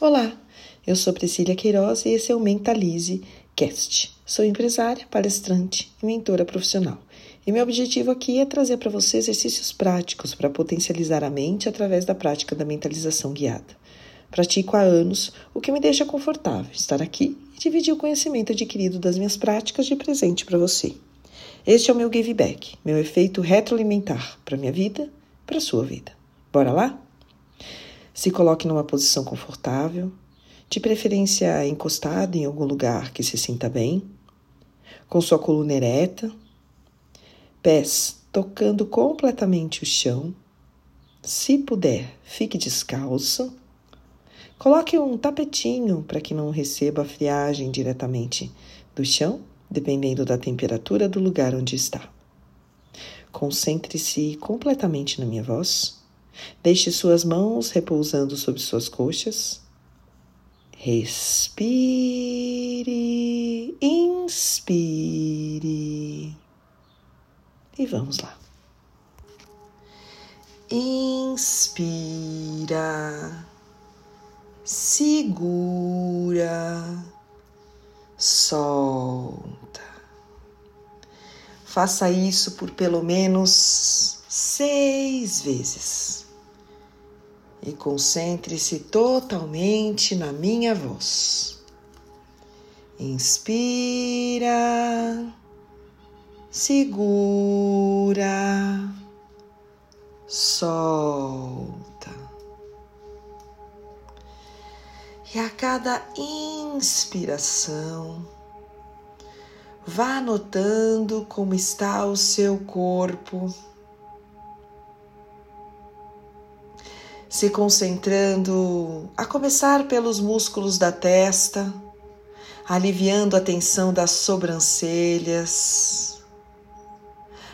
Olá, eu sou Priscila Queiroz e esse é o Mentalize Cast. Sou empresária, palestrante e mentora profissional. E meu objetivo aqui é trazer para você exercícios práticos para potencializar a mente através da prática da mentalização guiada. Pratico há anos, o que me deixa confortável estar aqui e dividir o conhecimento adquirido das minhas práticas de presente para você. Este é o meu give back, meu efeito retroalimentar para minha vida, para sua vida. Bora lá? Se coloque numa posição confortável, de preferência encostado em algum lugar que se sinta bem, com sua coluna ereta, pés tocando completamente o chão. Se puder, fique descalço. Coloque um tapetinho para que não receba a friagem diretamente do chão, dependendo da temperatura do lugar onde está. Concentre-se completamente na minha voz. Deixe suas mãos repousando sobre suas coxas. Respire, inspire. E vamos lá. Inspira, segura, solta. Faça isso por pelo menos seis vezes e concentre-se totalmente na minha voz. Inspira, segura, solta. E a cada inspiração, vá notando como está o seu corpo se concentrando a começar pelos músculos da testa, aliviando a tensão das sobrancelhas,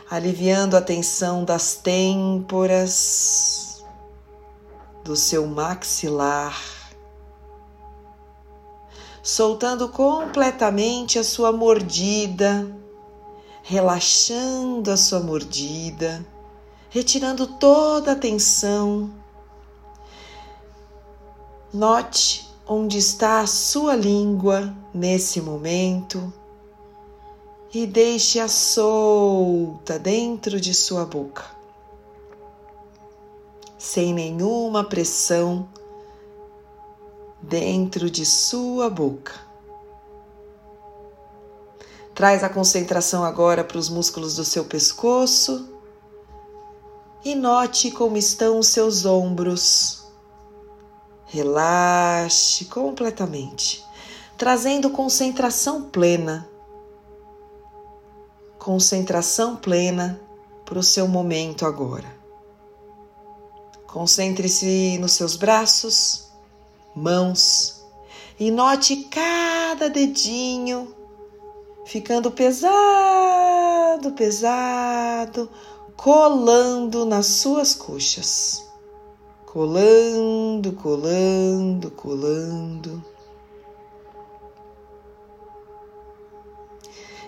aliviando a tensão das têmporas, do seu maxilar, soltando completamente a sua mordida, relaxando a sua mordida, retirando toda a tensão Note onde está a sua língua nesse momento e deixe-a solta dentro de sua boca, sem nenhuma pressão dentro de sua boca. Traz a concentração agora para os músculos do seu pescoço e note como estão os seus ombros Relaxe completamente, trazendo concentração plena. Concentração plena para o seu momento agora. Concentre-se nos seus braços, mãos e note cada dedinho ficando pesado, pesado, colando nas suas coxas colando, colando, colando.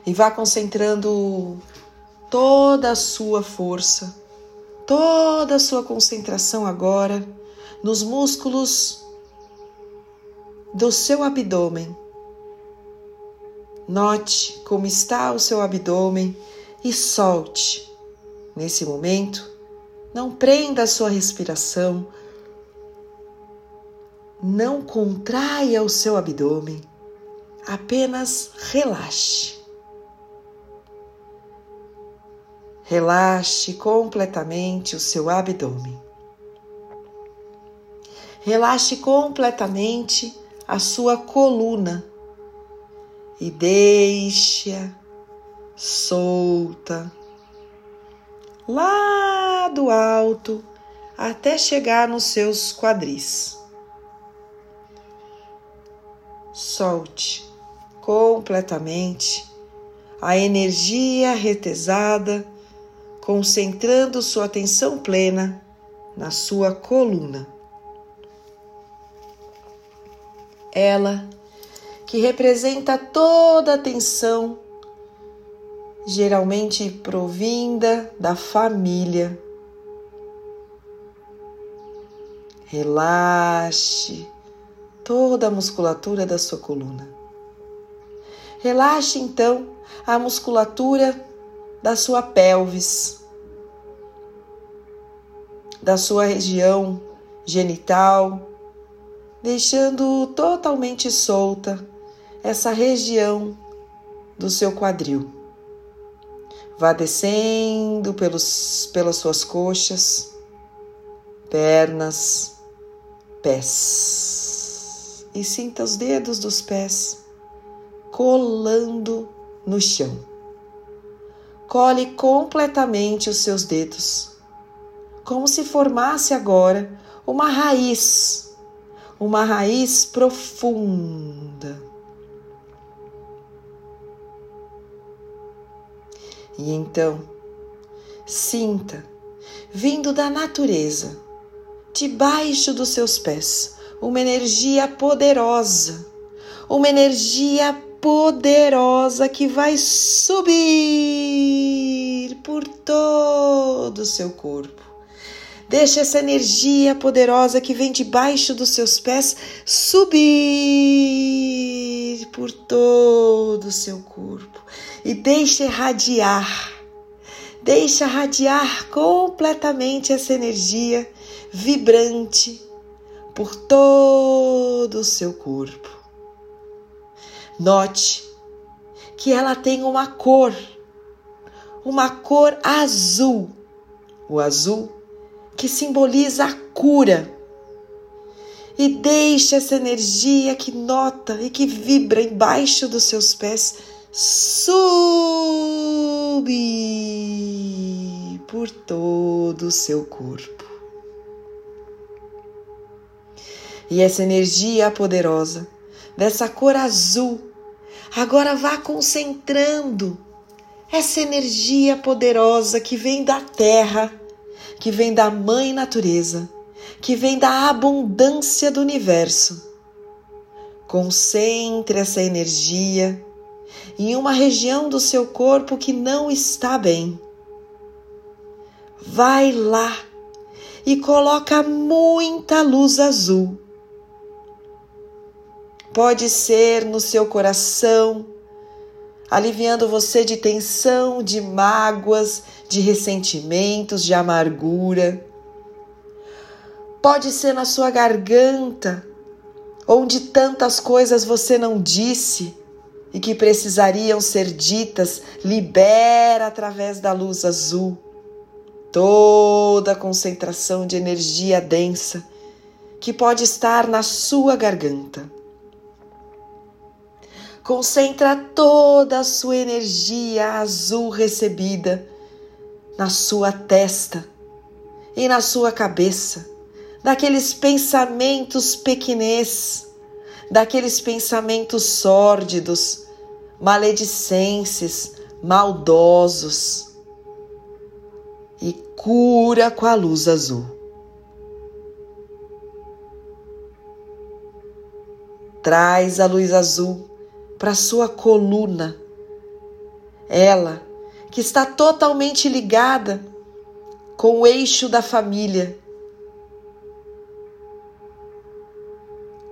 E vá concentrando toda a sua força, toda a sua concentração agora nos músculos do seu abdômen. Note como está o seu abdômen e solte. Nesse momento, não prenda a sua respiração, não contraia o seu abdômen, apenas relaxe. Relaxe completamente o seu abdômen. Relaxe completamente a sua coluna e deixe-a solta lá do alto até chegar nos seus quadris solte completamente a energia retesada, concentrando sua atenção plena na sua coluna. Ela que representa toda a tensão, geralmente provinda da família. Relaxe toda a musculatura da sua coluna. Relaxe então a musculatura da sua pelvis, da sua região genital, deixando totalmente solta essa região do seu quadril. Vá descendo pelos, pelas suas coxas, pernas, pés. E sinta os dedos dos pés colando no chão. Cole completamente os seus dedos, como se formasse agora uma raiz, uma raiz profunda. E então, sinta, vindo da natureza, debaixo dos seus pés, uma energia poderosa, uma energia poderosa que vai subir por todo o seu corpo. Deixe essa energia poderosa que vem debaixo dos seus pés subir por todo o seu corpo e deixe irradiar. Deixe irradiar completamente essa energia vibrante por todo o seu corpo. Note que ela tem uma cor, uma cor azul. O azul que simboliza a cura. E deixe essa energia que nota e que vibra embaixo dos seus pés subir por todo o seu corpo. E essa energia poderosa dessa cor azul Agora vá concentrando essa energia poderosa que vem da terra, que vem da mãe natureza, que vem da abundância do universo. Concentre essa energia em uma região do seu corpo que não está bem. Vai lá e coloca muita luz azul Pode ser no seu coração, aliviando você de tensão, de mágoas, de ressentimentos, de amargura. Pode ser na sua garganta, onde tantas coisas você não disse e que precisariam ser ditas, libera através da luz azul toda a concentração de energia densa que pode estar na sua garganta. Concentra toda a sua energia azul recebida na sua testa e na sua cabeça, daqueles pensamentos pequenês, daqueles pensamentos sórdidos, maledicentes, maldosos. E cura com a luz azul. Traz a luz azul para sua coluna. Ela que está totalmente ligada com o eixo da família.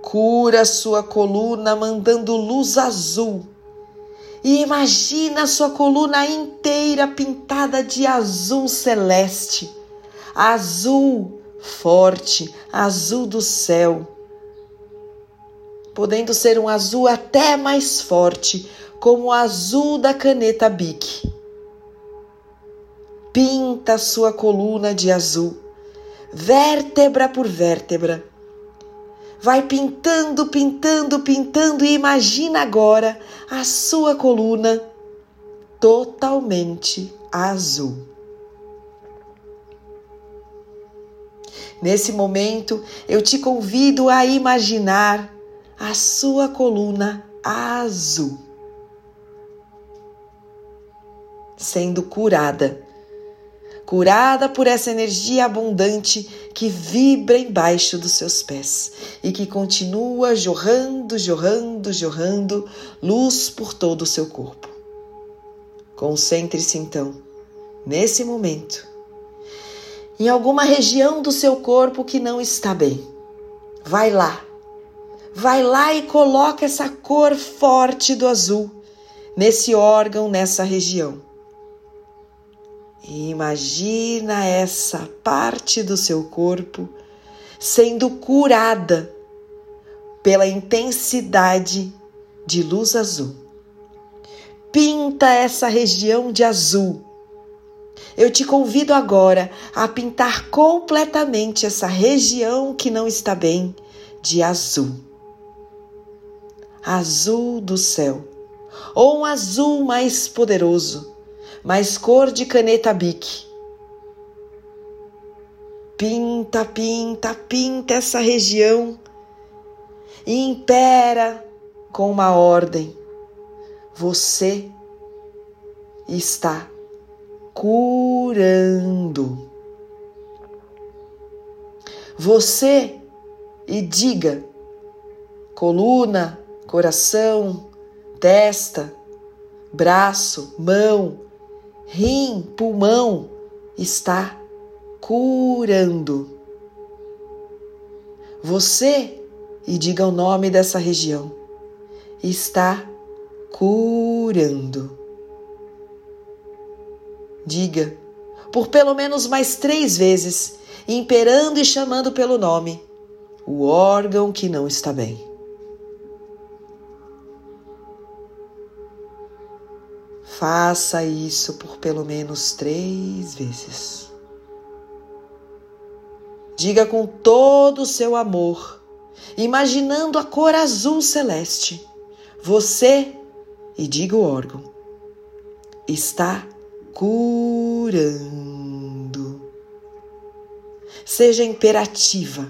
Cura sua coluna mandando luz azul. E imagina sua coluna inteira pintada de azul celeste, azul forte, azul do céu podendo ser um azul até mais forte, como o azul da caneta Bic. Pinta sua coluna de azul, vértebra por vértebra. Vai pintando, pintando, pintando e imagina agora a sua coluna totalmente azul. Nesse momento, eu te convido a imaginar a sua coluna azul, sendo curada. Curada por essa energia abundante que vibra embaixo dos seus pés e que continua jorrando, jorrando, jorrando luz por todo o seu corpo. Concentre-se então, nesse momento, em alguma região do seu corpo que não está bem. Vai lá vai lá e coloca essa cor forte do azul nesse órgão, nessa região. E imagina essa parte do seu corpo sendo curada pela intensidade de luz azul. Pinta essa região de azul. Eu te convido agora a pintar completamente essa região que não está bem de azul. Azul do céu, ou um azul mais poderoso, mais cor de caneta bique. Pinta, pinta, pinta essa região e impera com uma ordem. Você está curando. Você e diga coluna, coração, testa, braço, mão, rim, pulmão está curando. Você e diga o nome dessa região está curando. Diga por pelo menos mais três vezes, imperando e chamando pelo nome o órgão que não está bem. Faça isso por pelo menos três vezes. Diga com todo o seu amor, imaginando a cor azul celeste você, e diga o órgão, está curando. Seja imperativa.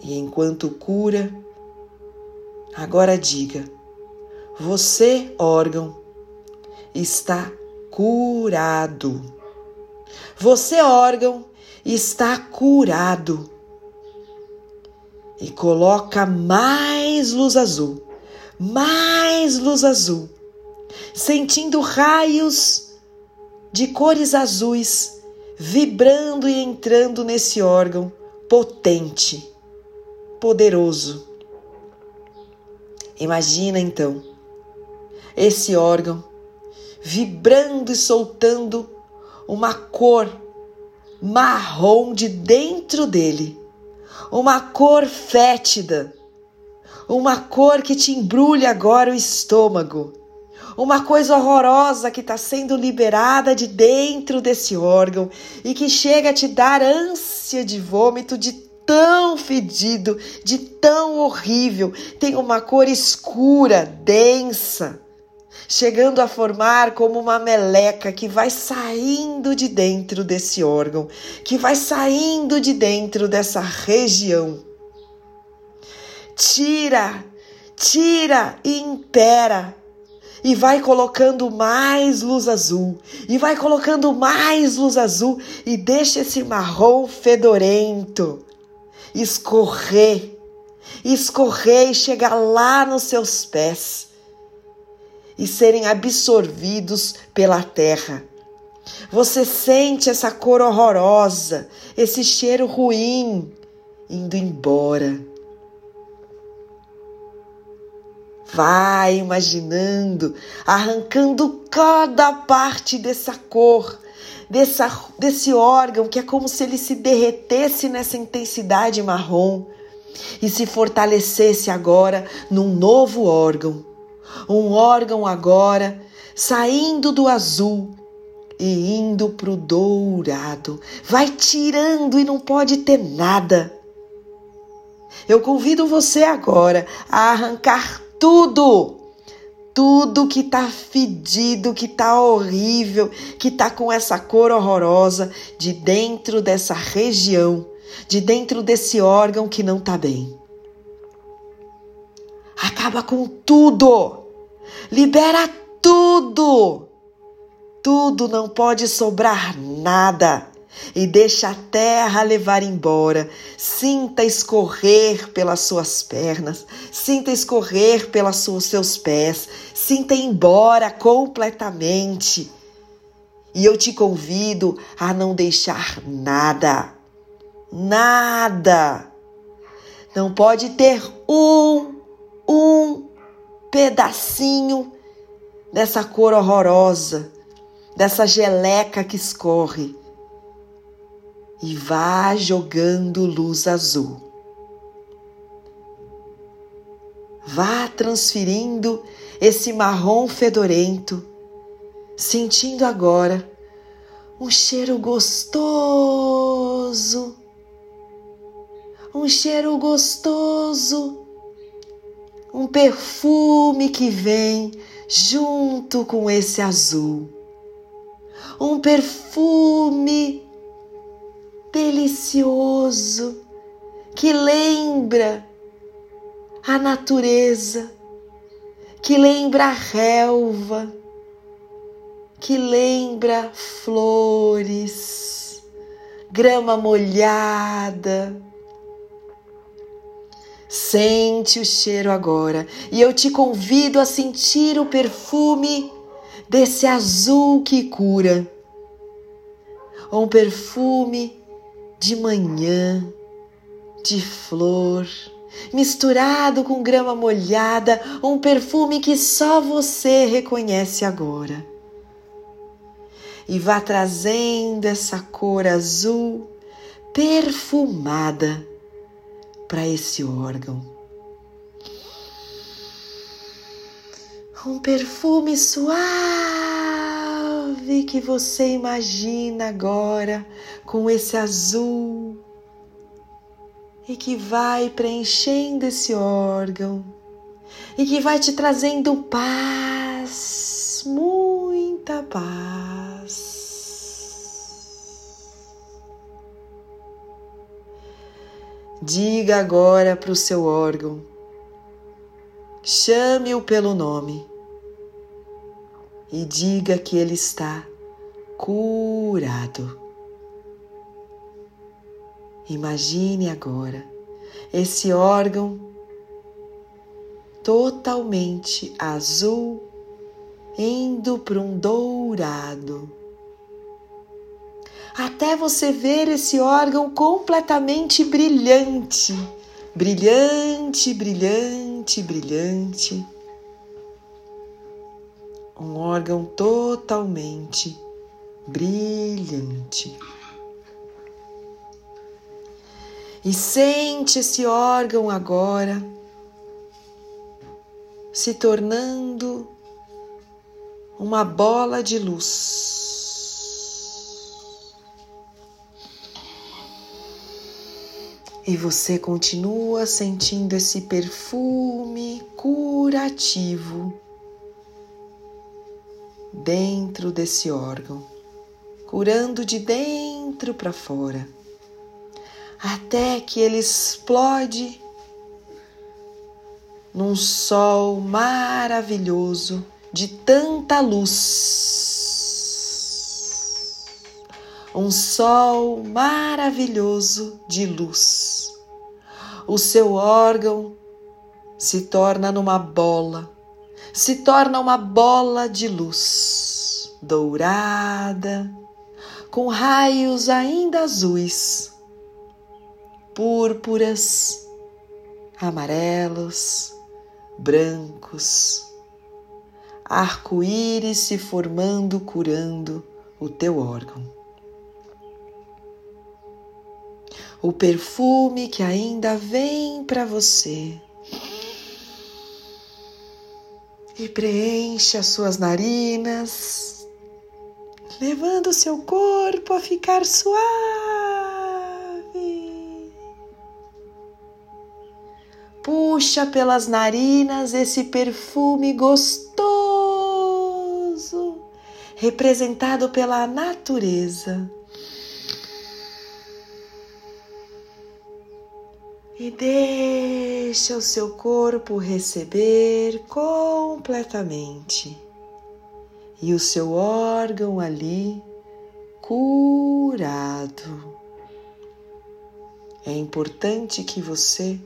E enquanto cura, agora diga: você, órgão, está curado. Você, órgão, está curado e coloca mais luz azul, mais luz azul, sentindo raios de cores azuis vibrando e entrando nesse órgão potente, poderoso. Imagina então esse órgão vibrando e soltando uma cor marrom de dentro dele uma cor fétida, uma cor que te embrulha agora o estômago, uma coisa horrorosa que está sendo liberada de dentro desse órgão e que chega a te dar ânsia de vômito de tão fedido, de tão horrível. Tem uma cor escura, densa chegando a formar como uma meleca que vai saindo de dentro desse órgão, que vai saindo de dentro dessa região. Tira, tira e impera. E vai colocando mais luz azul, e vai colocando mais luz azul, e deixa esse marrom fedorento escorrer, escorrer e chegar lá nos seus pés e serem absorvidos pela terra. Você sente essa cor horrorosa, esse cheiro ruim indo embora. Vai imaginando, arrancando cada parte dessa cor, dessa, desse órgão que é como se ele se derretesse nessa intensidade marrom e se fortalecesse agora num novo órgão um órgão agora saindo do azul e indo para o dourado. Vai tirando e não pode ter nada. Eu convido você agora a arrancar tudo. Tudo que tá fedido, que tá horrível, que tá com essa cor horrorosa de dentro dessa região, de dentro desse órgão que não tá bem. Acaba com tudo. Libera tudo. Tudo não pode sobrar nada. E deixa a terra levar embora. Sinta escorrer pelas suas pernas, sinta escorrer pelos seus pés, sinta embora completamente. E eu te convido a não deixar nada, nada. Não pode ter um, um pedacinho dessa cor horrorosa, dessa geleca que escorre. E vá jogando luz azul. Vá transferindo esse marrom fedorento, sentindo agora um cheiro gostoso, um cheiro gostoso, um perfume que vem junto com esse azul, um perfume delicioso que lembra a natureza, que lembra a relva que lembra flores, grama molhada. Sente o cheiro agora e eu te convido a sentir o perfume desse azul que cura. Um perfume de manhã, de flor, misturado com grama molhada, um perfume que só você reconhece agora e vá trazendo essa cor azul perfumada para esse órgão. Um perfume suave que você imagina agora com esse azul e que vai preenchendo esse órgão e que vai te trazendo paz, muita paz. Diga agora para o seu órgão, chame-o pelo nome e diga que ele está curado. Imagine agora esse órgão totalmente azul indo para um dourado até você ver esse órgão completamente brilhante, brilhante, brilhante, brilhante. Um órgão totalmente brilhante. E sente esse órgão agora se tornando uma bola de luz. e você continua sentindo esse perfume curativo dentro desse órgão, curando de dentro para fora, até que ele explode num sol maravilhoso de tanta luz um sol maravilhoso de luz. O seu órgão se torna numa bola, se torna uma bola de luz dourada, com raios ainda azuis, púrpuras, amarelos, brancos, arco-íris se formando, curando o teu órgão. o perfume que ainda vem para você. E preenche as suas narinas, levando seu corpo a ficar suave. Puxa pelas narinas esse perfume gostoso, representado pela natureza. e deixa o seu corpo receber completamente e o seu órgão ali curado. É importante que você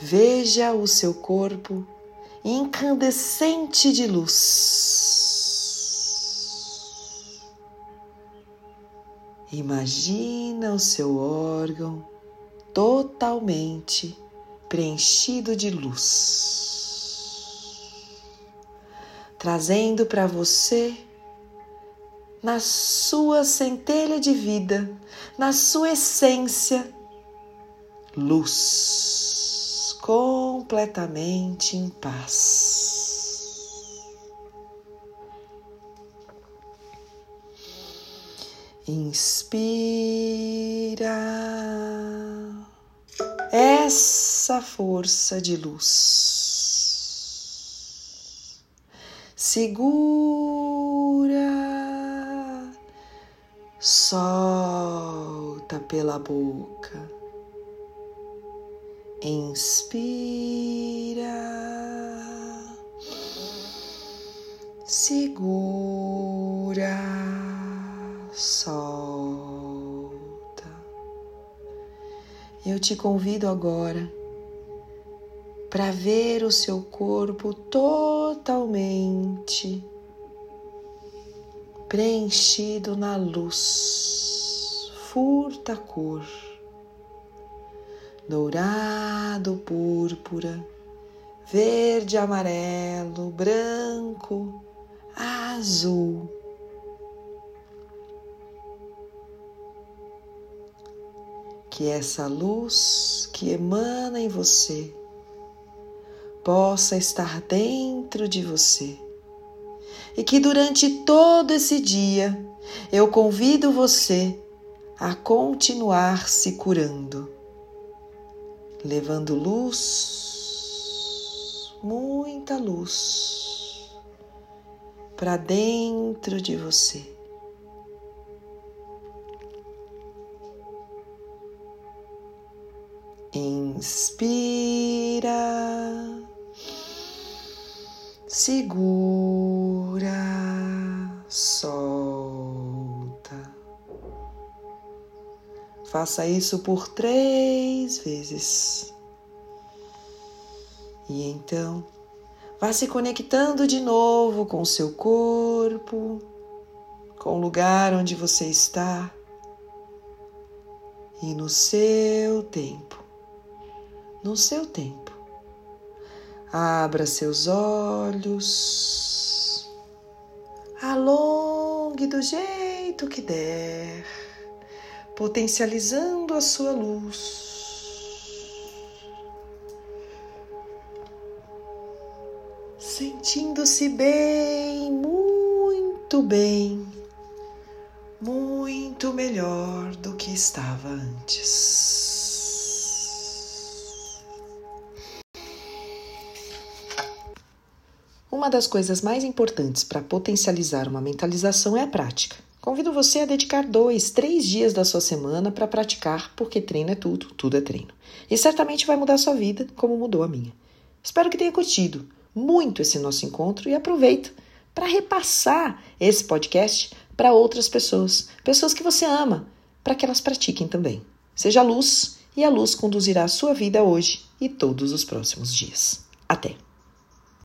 veja o seu corpo incandescente de luz. Imagina o seu órgão totalmente preenchido de luz, trazendo para você, na sua centelha de vida, na sua essência, luz, completamente em paz. Inspira essa força de luz. Segura, solta pela boca. Inspira, segura solta. Eu te convido agora para ver o seu corpo totalmente preenchido na luz, furta cor, dourado, púrpura, verde, amarelo, branco, azul. Que essa luz que emana em você possa estar dentro de você e que durante todo esse dia eu convido você a continuar se curando, levando luz, muita luz, para dentro de você. Inspira, segura, solta. Faça isso por três vezes. E então, vá se conectando de novo com o seu corpo, com o lugar onde você está e no seu tempo no seu tempo. Abra seus olhos, alongue do jeito que der, potencializando a sua luz. Sentindo-se bem, muito bem, muito melhor do que estava antes. Uma das coisas mais importantes para potencializar uma mentalização é a prática. Convido você a dedicar dois, três dias da sua semana para praticar, porque treino é tudo, tudo é treino. E certamente vai mudar sua vida, como mudou a minha. Espero que tenha curtido muito esse nosso encontro e aproveito para repassar esse podcast para outras pessoas, pessoas que você ama, para que elas pratiquem também. Seja luz e a luz conduzirá a sua vida hoje e todos os próximos dias. Até!